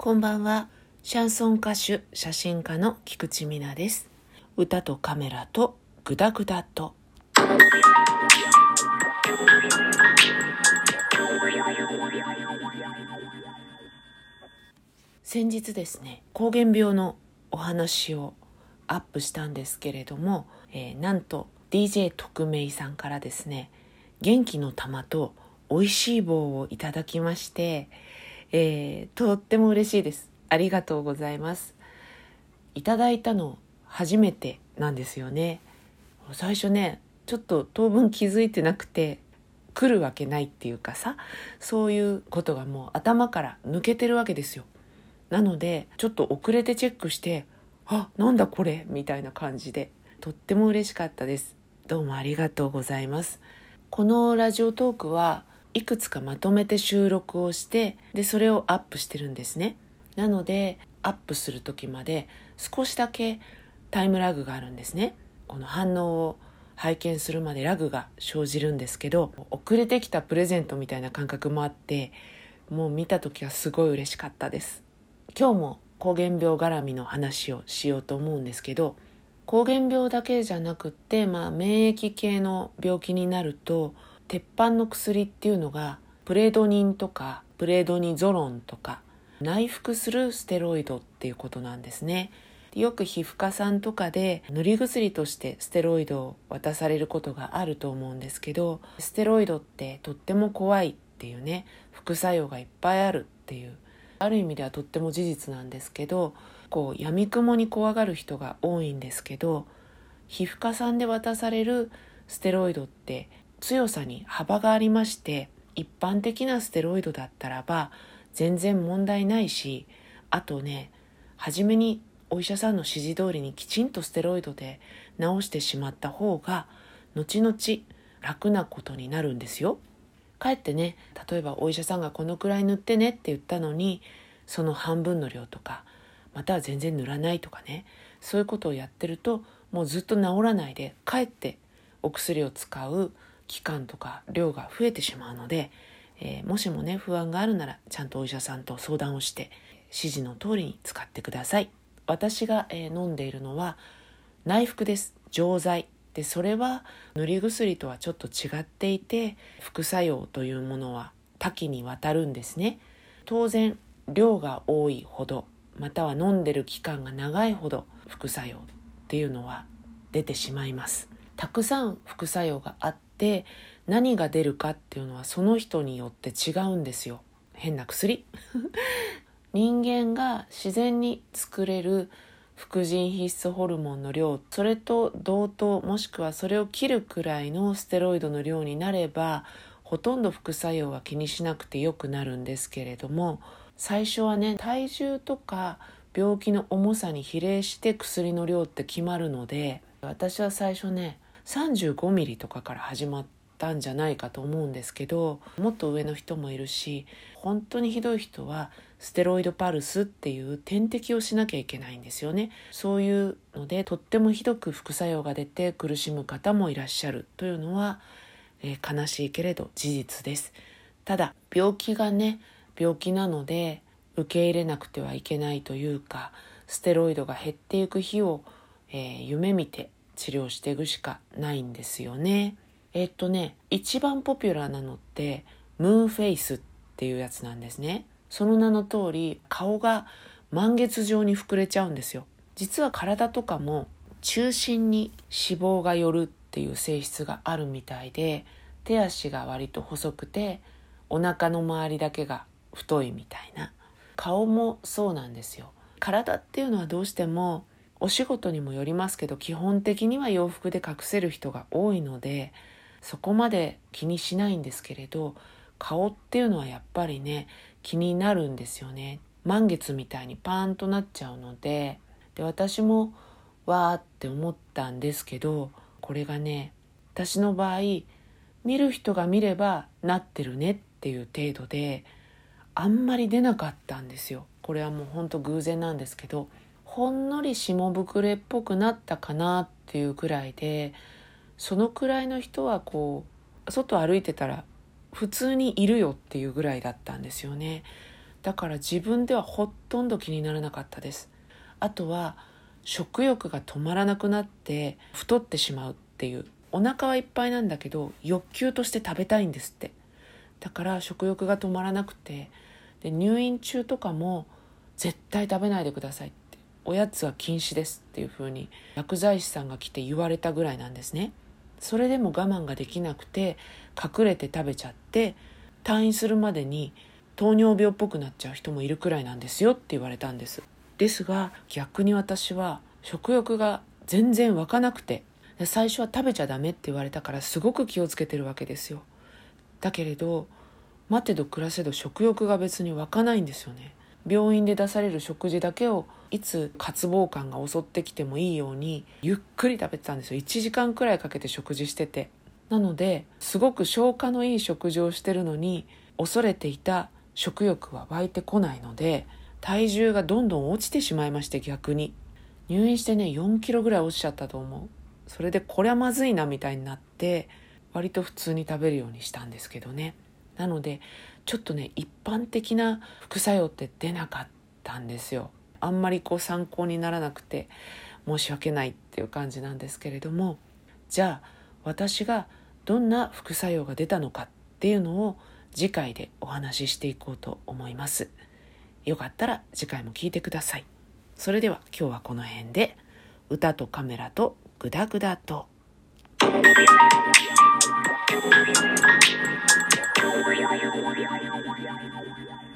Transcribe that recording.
こんばんは。シャンソン歌手、写真家の菊池美奈です。歌とカメラとグダグダと。先日ですね、膠原病のお話をアップしたんですけれども、えーなんと DJ 特命さんからですね、元気の玉と美味しい棒をいただきまして、えーとっても嬉しいです。ありがとうございます。いただいたの初めてなんですよね。最初ね、ちょっと当分気づいてなくて、来るわけないっていうかさ、そういうことがもう頭から抜けてるわけですよ。なので、ちょっと遅れてチェックして、あ、なんだこれみたいな感じで、とっても嬉しかったです。どうもありがとうございます。このラジオトークはいくつかまとめて収録をしてでそれをアップしてるんですね。なのでアップする時まで少しだけタイムラグがあるんですね。この反応を拝見するまでラグが生じるんですけど遅れてきたプレゼントみたいな感覚もあってもう見た時はすごい嬉しかったです。今日も膠原病絡みの話をしようと思うんですけど膠原病だけじゃなくって、まあ、免疫系の病気になると鉄板の薬っていうのがプレドニンとかプレドニゾロンとか内服するステロイドっていうことなんですね。よく皮膚科さんとかで塗り薬としてステロイドを渡されることがあると思うんですけどステロイドってとっても怖いっていうね副作用がいっぱいあるっていうある意味ではとっても事実なんですけどこう闇雲に怖がる人が多いんですけど皮膚科さんで渡されるステロイドって強さに幅がありまして一般的なステロイドだったらば全然問題ないしあとね初めにお医者さんの指示通りにきちんとステロイドで治してしまった方が後々楽なことになるんですよ。かえってね例えばお医者さんがこのくらい塗ってねって言ったのにその半分の量とかまたは全然塗らないとかねそういうことをやってるともうずっと治らないでかえってお薬を使う期間とか量が増えてしまうので、えーもしもね不安があるならちゃんとお医者さんと相談をして指示の通りに使ってください。私が、えー飲んでいるのは内服です。錠剤。でそれは塗り薬とはちょっと違っていて副作用というものは多岐にわたるんですね。当然量が多いほどまたは飲んでる期間が長いほど副作用っていうのは出てしまいます。たくさん副作用があって何が出るかっていうのはその人によって違うんですよ。変な薬。人間が自然に作れる副腎必須ホルモンの量それと同等もしくはそれを切るくらいのステロイドの量になればほとんど副作用は気にしなくてよくなるんですけれども最初はね体重とか病気の重さに比例して薬の量って決まるので私は最初ね35ミリとかから始まったんじゃないかと思うんですけどもっと上の人もいるし本当にひどい人はステロイドパルスっていう点滴をしなきゃいけないんですよね。そういうのでとってもひどく副作用が出て苦しむ方もいらっしゃるというのは、えー悲しいけれど事実です。ただ病気がね病気なので受け入れなくてはいけないというかステロイドが減っていく日を、えー夢見て治療していくしかないんですよね。えっとね一番ポピュラーなのってムーンフェイスっていうやつなんですね。その名の通り顔が満月状に膨れちゃうんですよ。実は体とかも中心に脂肪が寄るっていう性質があるみたいで手足が割と細くてお腹の周りだけが太いみたいな。顔もそうなんですよ。体っていうのはどうしてもお仕事にもよりますけど基本的には洋服で隠せる人が多いのでそこまで気にしないんですけれど顔っていうのはやっぱりね気になるんですよね。満月みたいにパーンとなっちゃうのでで私もわーって思ったんですけどこれがね私の場合見る人が見ればなってるねっていう程度であんまり出なかったんですよ。これはもうほんと偶然なんですけどほんのり下膨れっぽくなったかなっていうくらいでそのくらいの人はこう外歩いてたら普通にいるよっていうぐらいだったんですよね。だから自分ではほとんど気にならなかったです。あとは食欲が止まらなくなって太ってしまうっていう。お腹はいっぱいなんだけど欲求として食べたいんですって。だから食欲が止まらなくて。で入院中とかも絶対食べないでくださいおやつは禁止ですっていうふうに薬剤師さんが来て言われたぐらいなんですね。それでも我慢ができなくて隠れて食べちゃって退院するまでに糖尿病っぽくなっちゃう人もいるくらいなんですよって言われたんです。ですが逆に私は食欲が全然湧かなくて最初は食べちゃダメって言われたからすごく気をつけてるわけですよ。だけれど待てど暮らせど食欲が別に湧かないんですよね。病院で出される食事だけをいつ渇望感が襲ってきてもいいようにゆっくり食べてたんですよ。1時間くらいかけて食事してて。なのですごく消化のいい食事をしてるのに恐れていた食欲は湧いてこないので体重がどんどん落ちてしまいまして逆に。入院してね4キロぐらい落ちちゃったと思う。それでこりゃまずいなみたいになって割と普通に食べるようにしたんですけどね。なのでちょっとね一般的な副作用って出なかったんですよ。あんまりこう参考にならなくて申し訳ないっていう感じなんですけれどもじゃあ私がどんな副作用が出たのかっていうのを次回でお話ししていこうと思います。よかったら次回も聞いてください。それでは今日はこの辺で。歌とカメラとグダグダと。Thank you.